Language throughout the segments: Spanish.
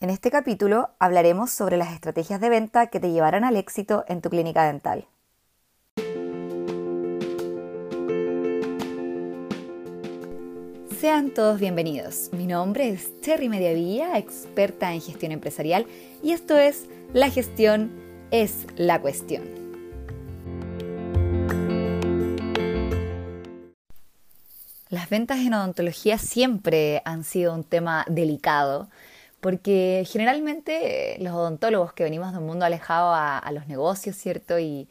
En este capítulo hablaremos sobre las estrategias de venta que te llevarán al éxito en tu clínica dental. Sean todos bienvenidos. Mi nombre es Cherry Mediavilla, experta en gestión empresarial, y esto es La gestión es la cuestión. Las ventas en odontología siempre han sido un tema delicado porque generalmente los odontólogos que venimos de un mundo alejado a, los negocios, ¿cierto? Y,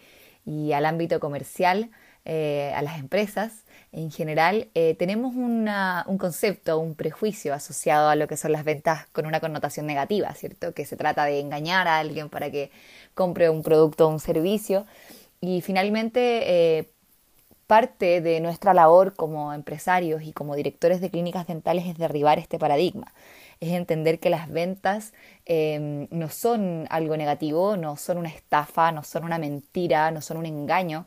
al ámbito comercial, eh, a las empresas, en general, eh, tenemos un concepto, un prejuicio asociado a lo que son las ventas con una connotación negativa, ¿cierto? Que se trata de engañar a alguien para que compre un producto o un servicio. Y finalmente, eh, parte de nuestra labor como empresarios y como directores de clínicas dentales es derribar este paradigma es entender que las ventas em, no son algo negativo, no son una estafa, no son una mentira, no son un engaño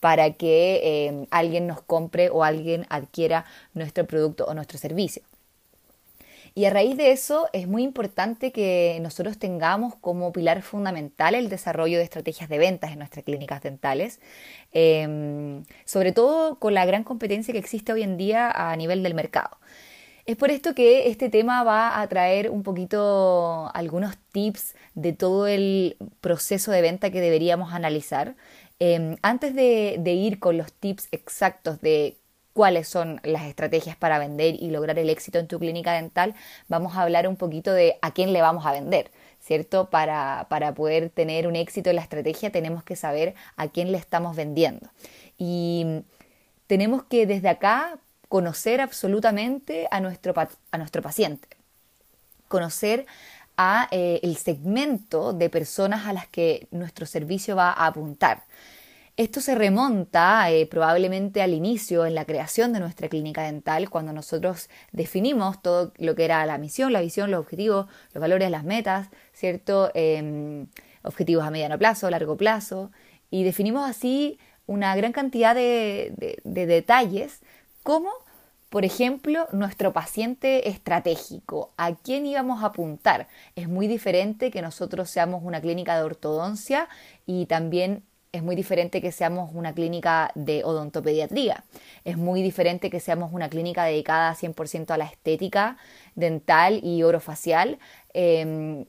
para que em, alguien nos compre o alguien adquiera nuestro producto o nuestro servicio. Y a raíz de eso es muy importante que nosotros tengamos como pilar fundamental el desarrollo de estrategias de ventas en nuestras clínicas dentales, em, sobre todo con la gran competencia que existe hoy en día a nivel del mercado. Es por esto que este tema va a traer un poquito algunos tips de todo el proceso de venta que deberíamos analizar. Em, antes de, ir con los tips exactos de cuáles son las estrategias para vender y lograr el éxito en tu clínica dental, vamos a hablar un poquito de a quién le vamos a vender, ¿cierto? Para, para poder tener un éxito en la estrategia tenemos que saber a quién le estamos vendiendo. Y tenemos que desde acá conocer absolutamente a nuestro, a nuestro paciente, conocer a eh, el segmento de personas a las que nuestro servicio va a apuntar. Esto se remonta eh, probablemente al inicio, en la creación de nuestra clínica dental, cuando nosotros definimos todo lo que era la misión, la visión, los objetivos, los valores, las metas, ¿cierto? Em, objetivos a mediano plazo, largo plazo, y definimos así una gran cantidad de, de detalles como, por ejemplo, nuestro paciente estratégico, a quién íbamos a apuntar. Es muy diferente que nosotros seamos una clínica de ortodoncia y también es muy diferente que seamos una clínica de odontopediatría. Es muy diferente que seamos una clínica dedicada 100% a la estética dental y orofacial. Em,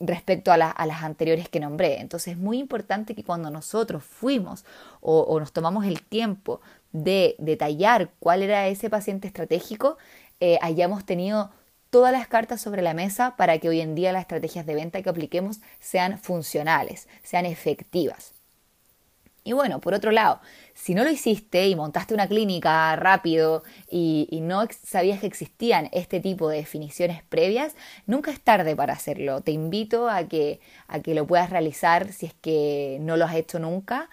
respecto a, las anteriores que nombré. Entonces es muy importante que cuando nosotros fuimos o, nos tomamos el tiempo de detallar cuál era ese paciente estratégico, eh, hayamos tenido todas las cartas sobre la mesa para que hoy en día las estrategias de venta que apliquemos sean funcionales, sean efectivas. Y bueno, por otro lado, si no lo hiciste y montaste una clínica rápido y, no sabías que existían este tipo de definiciones previas, nunca es tarde para hacerlo. Te invito a que, a que lo puedas realizar si es que no lo has hecho nunca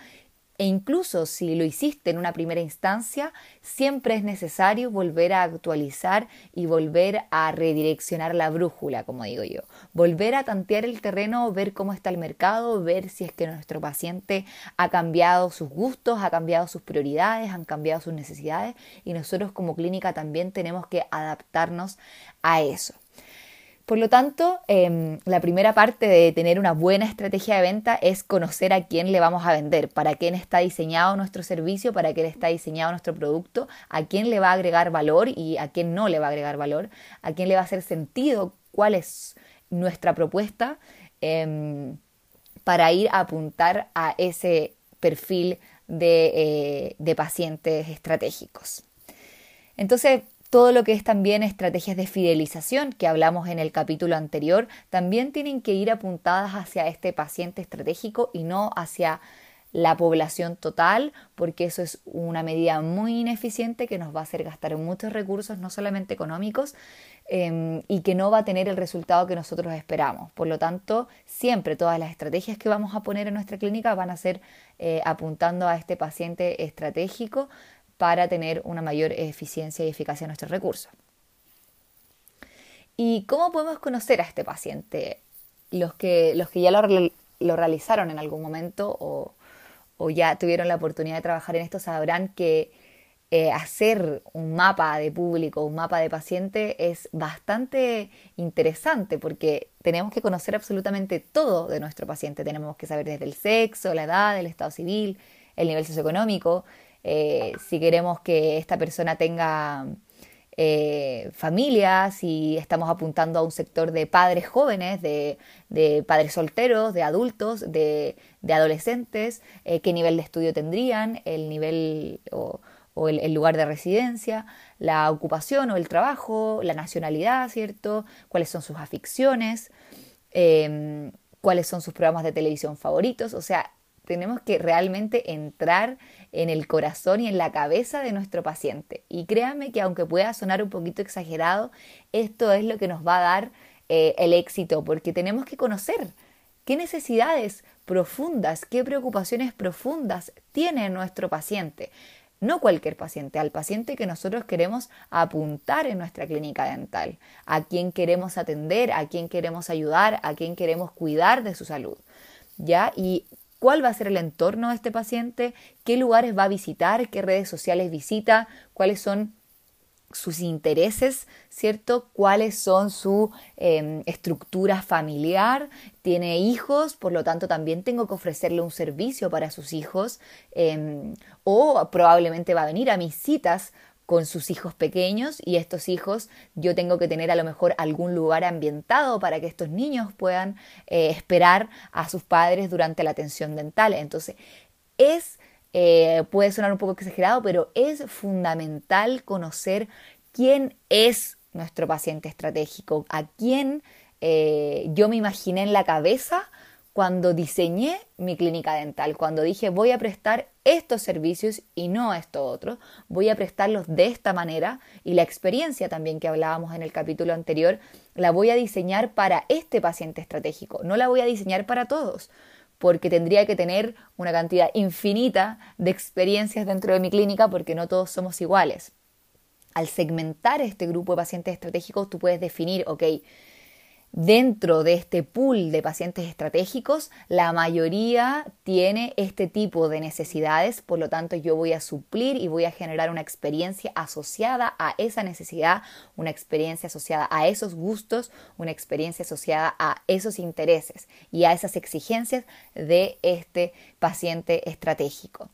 e incluso si lo hiciste en una primera instancia, siempre es necesario volver a actualizar y volver a redireccionar la brújula, como digo yo. Volver a tantear el terreno, ver cómo está el mercado, ver si es que nuestro paciente ha cambiado sus gustos, ha cambiado sus prioridades, han cambiado sus necesidades y nosotros como clínica también tenemos que adaptarnos a eso. Por lo tanto, em, la primera parte de tener una buena estrategia de venta es conocer a quién le vamos a vender, para quién está diseñado nuestro servicio, para quién está diseñado nuestro producto, a quién le va a agregar valor y a quién no le va a agregar valor, a quién le va a hacer sentido, cuál es nuestra propuesta em, para ir a apuntar a ese perfil de, eh, de pacientes estratégicos. Entonces, todo lo que es también estrategias de fidelización que hablamos en el capítulo anterior, también tienen que ir apuntadas hacia este paciente estratégico y no hacia la población total, porque eso es una medida muy ineficiente que nos va a hacer gastar muchos recursos, no solamente económicos, em, y que no va a tener el resultado que nosotros esperamos. Por lo tanto, siempre todas las estrategias que vamos a poner en nuestra clínica van a ser eh, apuntando a este paciente estratégico para tener una mayor eficiencia y eficacia de nuestros recursos. ¿Y cómo podemos conocer a este paciente? Los que, los que ya lo, realizaron en algún momento o, ya tuvieron la oportunidad de trabajar en esto sabrán que eh, hacer un mapa de público, un mapa de paciente es bastante interesante porque tenemos que conocer absolutamente todo de nuestro paciente. Tenemos que saber desde el sexo, la edad, el estado civil, el nivel socioeconómico, eh, si queremos que esta persona tenga eh, familias, si estamos apuntando a un sector de padres jóvenes, de, padres solteros, de adultos, de, adolescentes, qué nivel de estudio tendrían, el nivel o, o el, lugar de residencia, la ocupación o el trabajo, la nacionalidad, ¿cierto? Cuáles son sus aficiones, em, cuáles son sus programas de televisión favoritos. O sea, tenemos que realmente entrar en el corazón y en la cabeza de nuestro paciente. Y créanme que aunque pueda sonar un poquito exagerado, esto es lo que nos va a dar eh, el éxito, porque tenemos que conocer qué necesidades profundas, qué preocupaciones profundas tiene nuestro paciente no cualquier paciente, al paciente que nosotros queremos apuntar en nuestra clínica dental, a quien queremos atender, a quien queremos ayudar, a quien queremos cuidar de su salud. ¿Ya? Y cuál va a ser el entorno de este paciente, qué lugares va a visitar, qué redes sociales visita, cuáles son sus intereses, ¿cierto? ¿Cuáles son su em, estructura familiar? ¿Tiene hijos? Por lo tanto, también tengo que ofrecerle un servicio para sus hijos. Em, o probablemente va a venir a mis citas con sus hijos pequeños y estos hijos yo tengo que tener a lo mejor algún lugar ambientado para que estos niños puedan eh, esperar a sus padres durante la atención dental. Entonces, es eh, puede sonar un poco exagerado, pero es fundamental conocer quién es nuestro paciente estratégico, a quién eh, yo me imaginé en la cabeza cuando diseñé mi clínica dental, cuando dije voy a prestar estos servicios y no esto otro, voy a prestarlos de esta manera y la experiencia también que hablábamos en el capítulo anterior, la voy a diseñar para este paciente estratégico, no la voy a diseñar para todos, porque tendría que tener una cantidad infinita de experiencias dentro de mi clínica porque no todos somos iguales. Al segmentar este grupo de pacientes estratégicos, tú puedes definir, ok, Dentro de este pool de pacientes estratégicos, la mayoría tiene este tipo de necesidades, por lo tanto yo voy a suplir y voy a generar una experiencia asociada a esa necesidad, una experiencia asociada a esos gustos, una experiencia asociada a esos intereses y a esas exigencias de este paciente estratégico.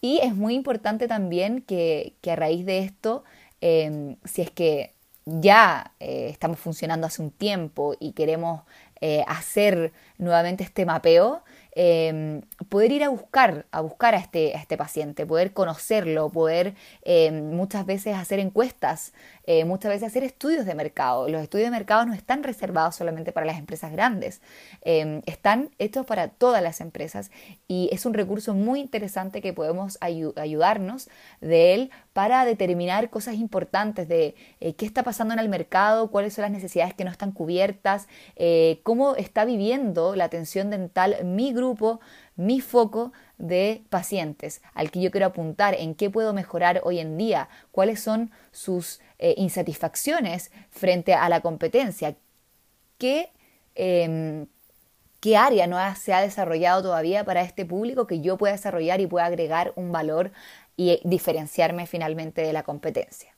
Y es muy importante también que, a raíz de esto, em, si es que ya eh, estamos funcionando hace un tiempo y queremos eh, hacer nuevamente este mapeo, Em, poder ir a buscar, a buscar a este, a este paciente, poder conocerlo, poder em, muchas veces hacer encuestas, eh, muchas veces hacer estudios de mercado. Los estudios de mercado no están reservados solamente para las empresas grandes, em, están hechos para todas las empresas y es un recurso muy interesante que podemos ayudarnos de él para determinar cosas importantes de eh, qué está pasando en el mercado, cuáles son las necesidades que no están cubiertas, eh, cómo está viviendo la atención dental mi grupo, mi foco de pacientes al que yo quiero apuntar, en qué puedo mejorar hoy en día, cuáles son sus eh, insatisfacciones frente a la competencia, qué, em, qué área no se ha desarrollado todavía para este público que yo pueda desarrollar y pueda agregar un valor y diferenciarme finalmente de la competencia.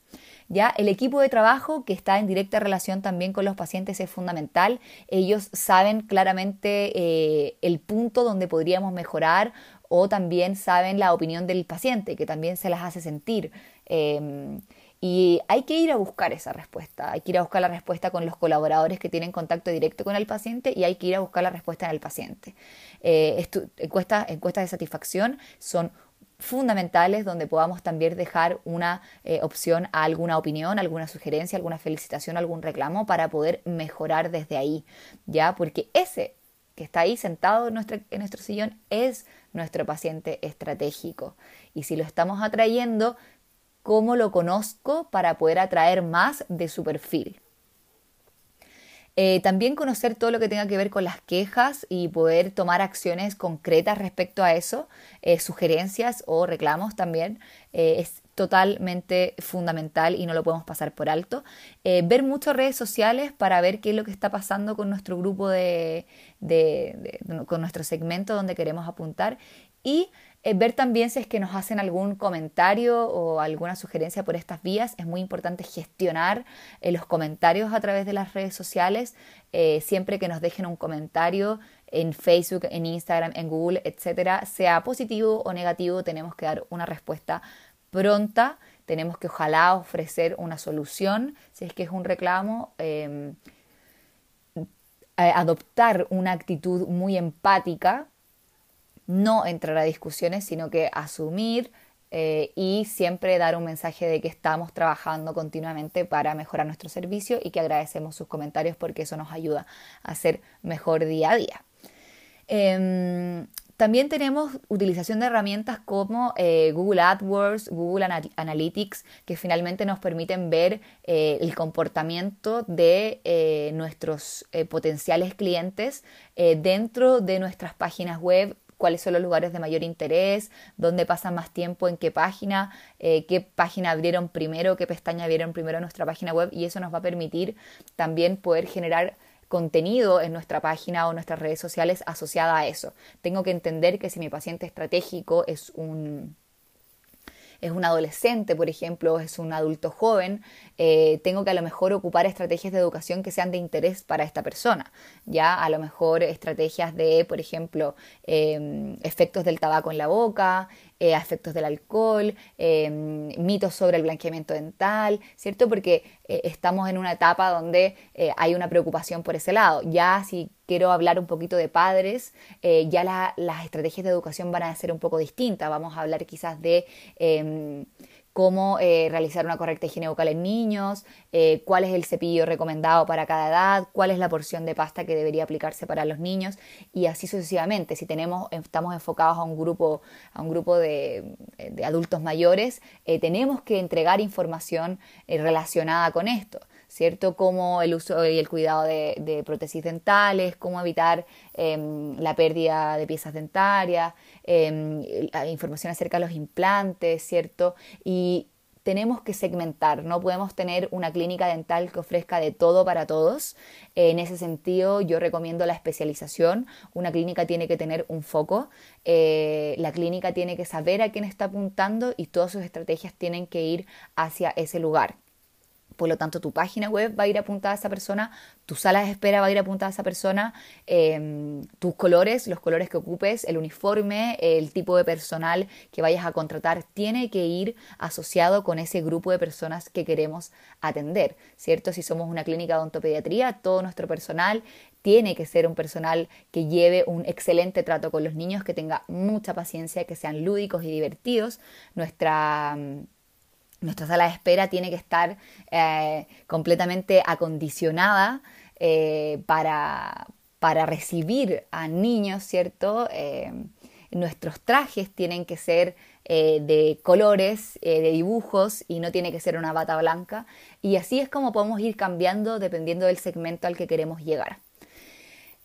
Ya el equipo de trabajo que está en directa relación también con los pacientes es fundamental. Ellos saben claramente eh, el punto donde podríamos mejorar o también saben la opinión del paciente, que también se las hace sentir. Em, y hay que ir a buscar esa respuesta, hay que ir a buscar la respuesta con los colaboradores que tienen contacto directo con el paciente y hay que ir a buscar la respuesta en el paciente. Eh, encuestas, encuestas de satisfacción son fundamentales donde podamos también dejar una eh, opción a alguna opinión, alguna sugerencia, alguna felicitación, algún reclamo para poder mejorar desde ahí, ¿ya? Porque ese que está ahí sentado en nuestro, en nuestro sillón es nuestro paciente estratégico. Y si lo estamos atrayendo, ¿cómo lo conozco para poder atraer más de su perfil? Eh, también conocer todo lo que tenga que ver con las quejas y poder tomar acciones concretas respecto a eso, eh, sugerencias o reclamos también, eh, es totalmente fundamental y no lo podemos pasar por alto. ver muchas redes sociales para ver qué es lo que está pasando con nuestro grupo de, con nuestro segmento donde queremos apuntar y Eh, ver también si es que nos hacen algún comentario o alguna sugerencia por estas vías. Es muy importante gestionar eh, los comentarios a través de las redes sociales. Eh, siempre que nos dejen un comentario en Facebook, en Instagram, en Google, etcétera, sea positivo o negativo, tenemos que dar una respuesta pronta. Tenemos que ojalá ofrecer una solución si es que es un reclamo. Em, adoptar una actitud muy empática no entrar a discusiones, sino que asumir eh, y siempre dar un mensaje de que estamos trabajando continuamente para mejorar nuestro servicio y que agradecemos sus comentarios porque eso nos ayuda a ser mejor día a día. Em, también tenemos utilización de herramientas como eh, Google AdWords, Google Analytics, que finalmente nos permiten ver eh, el comportamiento de nuestros potenciales clientes dentro de nuestras páginas web cuáles son los lugares de mayor interés, dónde pasan más tiempo, en qué página, eh, qué página abrieron primero, qué pestaña abrieron primero en nuestra página web y eso nos va a permitir también poder generar contenido en nuestra página o nuestras redes sociales asociada a eso. Tengo que entender que si mi paciente estratégico es un es un adolescente, por ejemplo, es un adulto joven, eh, tengo que a lo mejor ocupar estrategias de educación que sean de interés para esta persona. Ya a lo mejor estrategias de, por ejemplo, em, efectos del tabaco en la boca, eh, efectos del alcohol, em, mitos sobre el blanqueamiento dental, ¿cierto? Porque eh, estamos en una etapa donde hay una preocupación por ese lado. Ya si quiero hablar un poquito de padres, ya las estrategias de educación van a ser un poco distintas. Vamos a hablar quizás de em, cómo eh, realizar una correcta higiene bucal en niños, eh, cuál es el cepillo recomendado para cada edad, cuál es la porción de pasta que debería aplicarse para los niños y así sucesivamente. Si tenemos, estamos enfocados a un grupo, a un grupo de, adultos mayores, eh, tenemos que entregar información relacionada con esto. ¿cierto? Como el uso y el cuidado de, prótesis dentales, cómo evitar em, la pérdida de piezas dentarias, em, información acerca de los implantes, ¿cierto? Y tenemos que segmentar, no podemos tener una clínica dental que ofrezca de todo para todos. En ese sentido, yo recomiendo la especialización. Una clínica tiene que tener un foco, eh, la clínica tiene que saber a quién está apuntando y todas sus estrategias tienen que ir hacia ese lugar. Por lo tanto, tu página web va a ir apuntada a esa persona, tu sala de espera va a ir apuntada a esa persona, em, tus colores, los colores que ocupes, el uniforme, el tipo de personal que vayas a contratar, tiene que ir asociado con ese grupo de personas que queremos atender, ¿cierto? Si somos una clínica de odontopediatría, todo nuestro personal tiene que ser un personal que lleve un excelente trato con los niños, que tenga mucha paciencia, que sean lúdicos y divertidos. Nuestra nuestra sala de espera tiene que estar eh, completamente acondicionada eh, para, recibir a niños, ¿cierto? Eh, nuestros trajes tienen que ser de colores, de dibujos y no tiene que ser una bata blanca. Y así es como podemos ir cambiando dependiendo del segmento al que queremos llegar.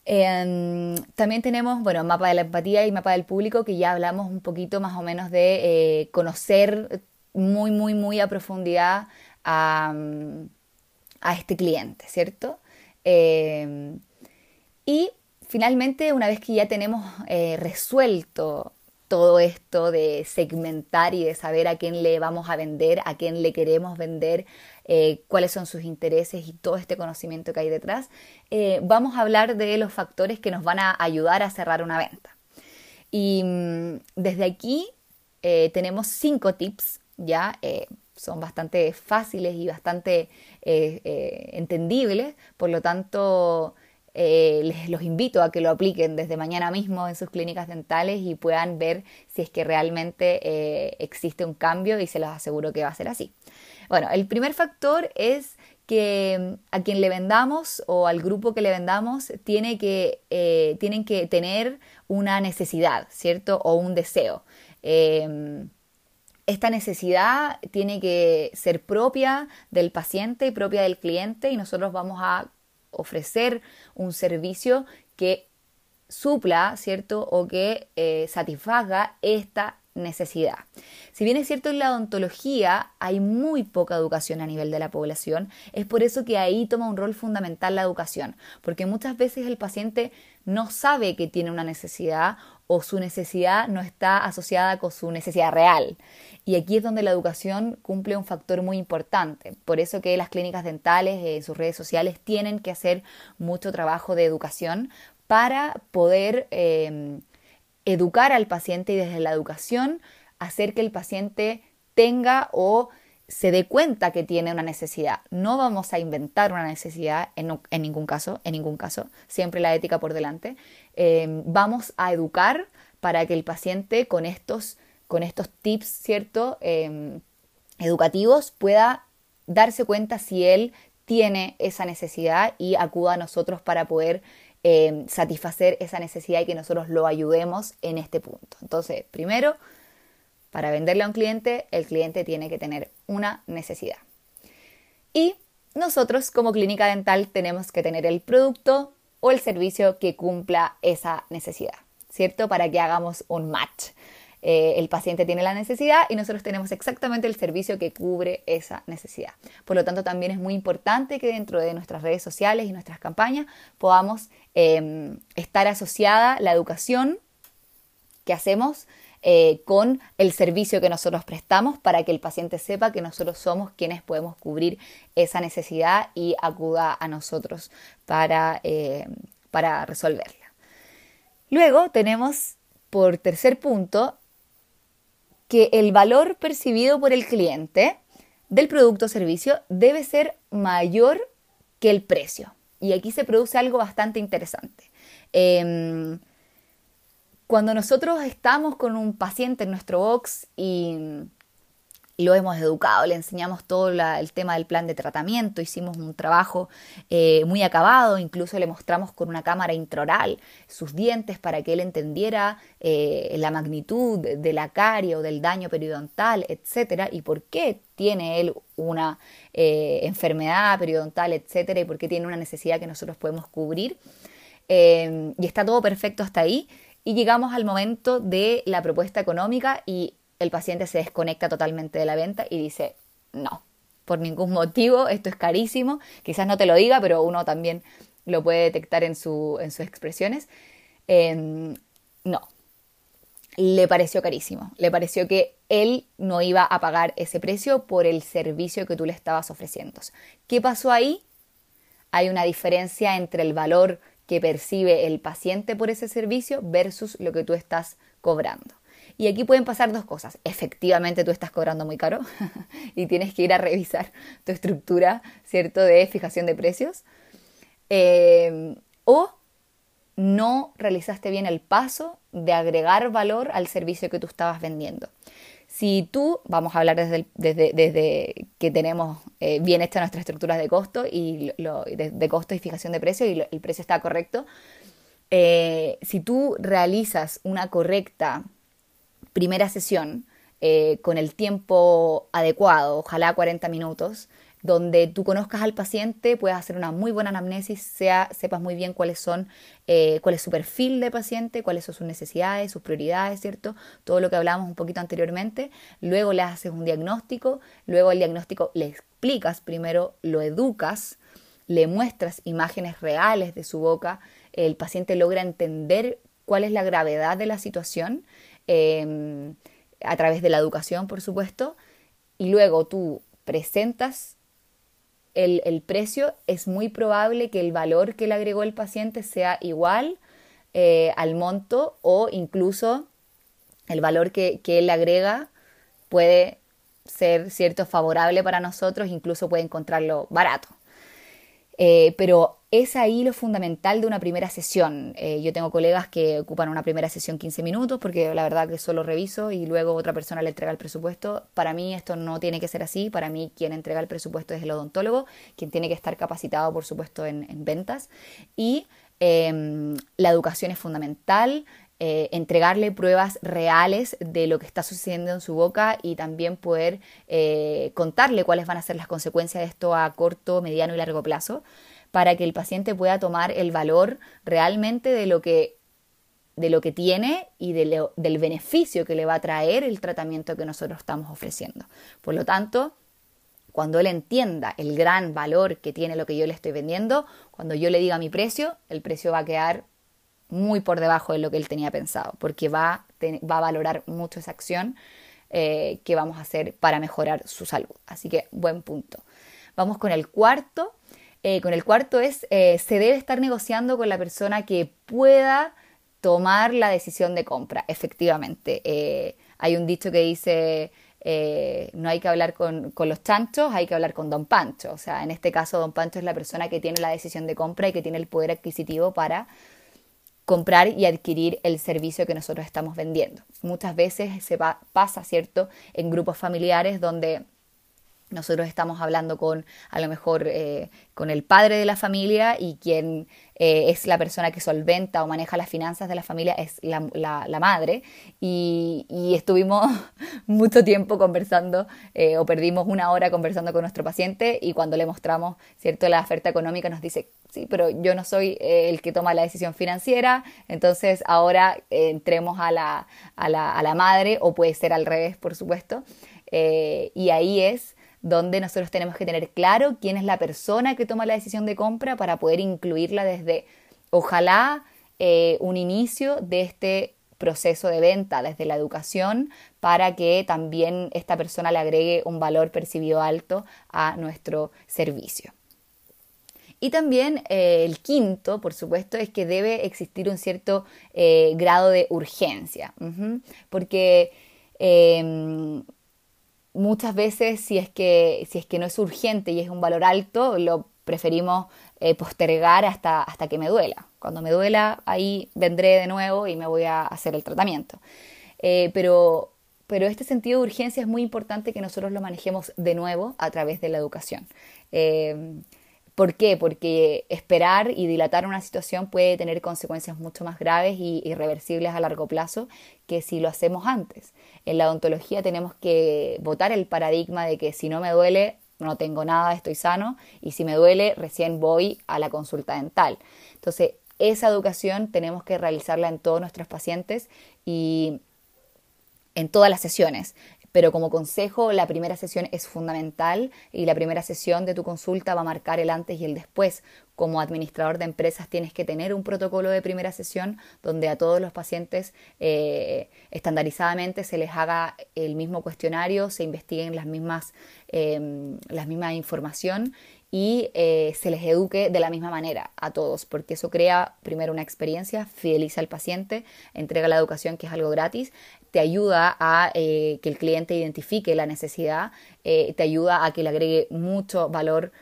Em, también tenemos, bueno, mapa de la empatía y mapa del público, que ya hablamos un poquito más o menos de conocer muy, muy, muy a profundidad a, este cliente, ¿cierto? Em, y finalmente, una vez que ya tenemos eh, resuelto todo esto de segmentar y de saber a quién le vamos a vender, a quién le queremos vender, eh, cuáles son sus intereses y todo este conocimiento que hay detrás, eh, vamos a hablar de los factores que nos van a ayudar a cerrar una venta. Y mm, desde aquí tenemos cinco tips ya eh, son bastante fáciles y bastante eh, eh, entendibles, por lo tanto les los invito a que lo apliquen desde mañana mismo en sus clínicas dentales y puedan ver si es que realmente existe un cambio y se los aseguro que va a ser así. Bueno, el primer factor es que mm, a quien le vendamos o al grupo que le vendamos tiene que, tienen que tener una necesidad, ¿cierto? O un deseo esta necesidad tiene que ser propia del paciente y propia del cliente y nosotros vamos a ofrecer un servicio que supla, ¿cierto? O que eh, satisfaga esta necesidad. Si bien es cierto en la odontología hay muy poca educación a nivel de la población, es por eso que ahí toma un rol fundamental la educación, porque muchas veces el paciente no sabe que tiene una necesidad o su necesidad no está asociada con su necesidad real. Y aquí es donde la educación cumple un factor muy importante. Por eso que las clínicas dentales en sus redes sociales tienen que hacer mucho trabajo de educación para poder eh, educar al paciente y desde la educación hacer que el paciente tenga o se dé cuenta que tiene una necesidad. No vamos a inventar una necesidad en, ningún caso, en ningún caso, siempre la ética por delante. Em, vamos a educar para que el paciente con estos, con estos tips, ¿cierto? Em, educativos pueda darse cuenta si él tiene esa necesidad y acuda a nosotros para poder em, satisfacer esa necesidad y que nosotros lo ayudemos en este punto. Entonces, primero, para venderle a un cliente, el cliente tiene que tener una necesidad. Y nosotros como clínica dental tenemos que tener el producto o el servicio que cumpla esa necesidad, ¿cierto? Para que hagamos un match. Eh, el paciente tiene la necesidad y nosotros tenemos exactamente el servicio que cubre esa necesidad. Por lo tanto, también es muy importante que dentro de nuestras redes sociales y nuestras campañas podamos em, estar asociada la educación que hacemos eh, con el servicio que nosotros prestamos para que el paciente sepa que nosotros somos quienes podemos cubrir esa necesidad y acuda a nosotros para, eh, para resolverla. Luego tenemos por tercer punto que el valor percibido por el cliente del producto o servicio debe ser mayor que el precio. Y aquí se produce algo bastante interesante. Em, cuando nosotros estamos con un paciente en nuestro box y lo hemos educado, le enseñamos todo el tema del plan de tratamiento, hicimos un trabajo eh, muy acabado, incluso le mostramos con una cámara intraoral sus dientes para que él entendiera eh, la magnitud de la carie o del daño periodontal, etcétera, y por qué tiene él una eh, enfermedad periodontal, etcétera, y por qué tiene una necesidad que nosotros podemos cubrir. y está todo perfecto hasta ahí y llegamos al momento de la propuesta económica y el paciente se desconecta totalmente de la venta y dice, no, por ningún motivo, esto es carísimo, quizás no te lo diga, pero uno también lo puede detectar en, su, en sus expresiones. Em, no, le pareció carísimo, le pareció que él no iba a pagar ese precio por el servicio que tú le estabas ofreciendo. ¿Qué pasó ahí? Hay una diferencia entre el valor que percibe el paciente por ese servicio versus lo que tú estás cobrando. Y aquí pueden pasar dos cosas. Efectivamente tú estás cobrando muy caro y tienes que ir a revisar tu estructura, ¿cierto?, de fijación de precios. Eh, o no realizaste bien el paso de agregar valor al servicio que tú estabas vendiendo. Si tú, vamos a hablar desde, desde, que tenemos eh, bien hecha nuestra estructura de costo y de, costo y fijación de precio y el precio está correcto, eh, si tú realizas una correcta primera sesión eh, con el tiempo adecuado, ojalá 40 minutos, donde tú conozcas al paciente, puedas hacer una muy buena anamnesis, sea, sepas muy bien cuáles son, eh, cuál es su perfil de paciente, cuáles son sus necesidades, sus prioridades, ¿cierto? Todo lo que hablábamos un poquito anteriormente. Luego le haces un diagnóstico, luego el diagnóstico le explicas, primero lo educas, le muestras imágenes reales de su boca, el paciente logra entender cuál es la gravedad de la situación em, a través de la educación, por supuesto, y luego tú presentas el, precio, es muy probable que el valor que le agregó el paciente sea igual eh, al monto o incluso el valor que, que él agrega puede ser cierto favorable para nosotros, incluso puede encontrarlo barato. Eh, pero es ahí lo fundamental de una primera sesión. Eh, yo tengo colegas que ocupan una primera sesión 15 minutos porque la verdad que solo reviso y luego otra persona le entrega el presupuesto. Para mí esto no tiene que ser así. Para mí quien entrega el presupuesto es el odontólogo, quien tiene que estar capacitado por supuesto en, ventas. Y em, la educación es fundamental. Eh, entregarle pruebas reales de lo que está sucediendo en su boca y también poder eh, contarle cuáles van a ser las consecuencias de esto a corto, mediano y largo plazo, para que el paciente pueda tomar el valor realmente de lo que de lo que tiene y del beneficio que le va a traer el tratamiento que nosotros estamos ofreciendo. Por lo tanto, cuando él entienda el gran valor que tiene lo que yo le estoy vendiendo, cuando yo le diga mi precio, el precio va a quedar muy por debajo de lo que él tenía pensado, porque va, va a valorar mucho esa acción eh, que vamos a hacer para mejorar su salud. Así que buen punto. Vamos con el cuarto. Eh, con el cuarto es, eh, se debe estar negociando con la persona que pueda tomar la decisión de compra, efectivamente. hay un dicho que dice, no hay que hablar con, con, los chanchos, hay que hablar con Don Pancho. O sea, en este caso Don Pancho es la persona que tiene la decisión de compra y que tiene el poder adquisitivo para comprar y adquirir el servicio que nosotros estamos vendiendo. Muchas veces se pasa, ¿cierto?, en grupos familiares donde nosotros estamos hablando con a lo mejor eh, con el padre de la familia y quien eh, es la persona que solventa o maneja las finanzas de la familia es la, madre. Y, estuvimos mucho tiempo conversando eh, o perdimos una hora conversando con nuestro paciente y cuando le mostramos cierto la oferta económica nos dice sí pero yo no soy el que toma la decisión financiera entonces ahora entremos a la, a la, a la madre o puede ser al revés por supuesto. Y ahí es donde nosotros tenemos que tener claro quién es la persona que toma la decisión de compra para poder incluirla desde, ojalá, eh, un inicio de este proceso de venta, desde la educación, para que también esta persona le agregue un valor percibido alto a nuestro servicio. Y también eh, el quinto, por supuesto, es que debe existir un cierto eh, grado de urgencia, porque em, muchas veces si es que, si es que no es urgente y es un valor alto, lo preferimos eh, postergar hasta, hasta que me duela. Cuando me duela, ahí vendré de nuevo y me voy a hacer el tratamiento. Eh, pero, pero este sentido de urgencia es muy importante que nosotros lo manejemos de nuevo a través de la educación. Eh, ¿Por qué? Porque esperar y dilatar una situación puede tener consecuencias mucho más graves y irreversibles a largo plazo que si lo hacemos antes. En la odontología tenemos que votar el paradigma de que si no me duele, no tengo nada, estoy sano, y si me duele, recién voy a la consulta dental. Entonces, esa educación tenemos que realizarla en todos nuestros pacientes y en todas las sesiones. Pero como consejo, la primera sesión es fundamental y la primera sesión de tu consulta va a marcar el antes y el después. Como administrador de empresas tienes que tener un protocolo de primera sesión donde a todos los pacientes eh, estandarizadamente se les haga el mismo cuestionario, se investiguen las mismas, eh, las misma información y eh, se les eduque de la misma manera a todos, porque eso crea primero una experiencia, fideliza al paciente, entrega la educación que es algo gratis, te ayuda a eh, que el cliente identifique la necesidad, eh, te ayuda a que le agregue mucho valor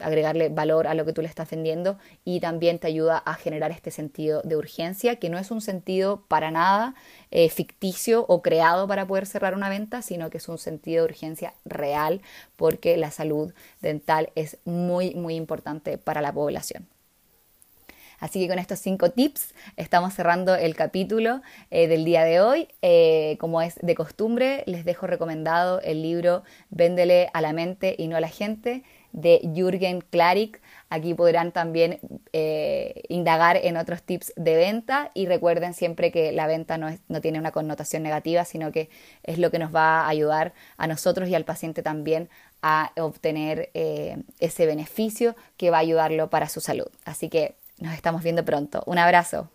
agregarle valor a lo que tú le estás vendiendo y también te ayuda a generar este sentido de urgencia, que no es un sentido para nada eh, ficticio o creado para poder cerrar una venta, sino que es un sentido de urgencia real porque la salud dental es muy, muy importante para la población. Así que con estos cinco tips estamos cerrando el capítulo eh, del día de hoy. Eh, como es de costumbre, les dejo recomendado el libro Véndele a la mente y no a la gente de Jürgen Klarik. Aquí podrán también eh, indagar en otros tips de venta y recuerden siempre que la venta no, tiene una connotación negativa, sino que es lo que nos va a ayudar a nosotros y al paciente también a obtener ese beneficio que va a ayudarlo para su salud. Así que nos estamos viendo pronto. Un abrazo.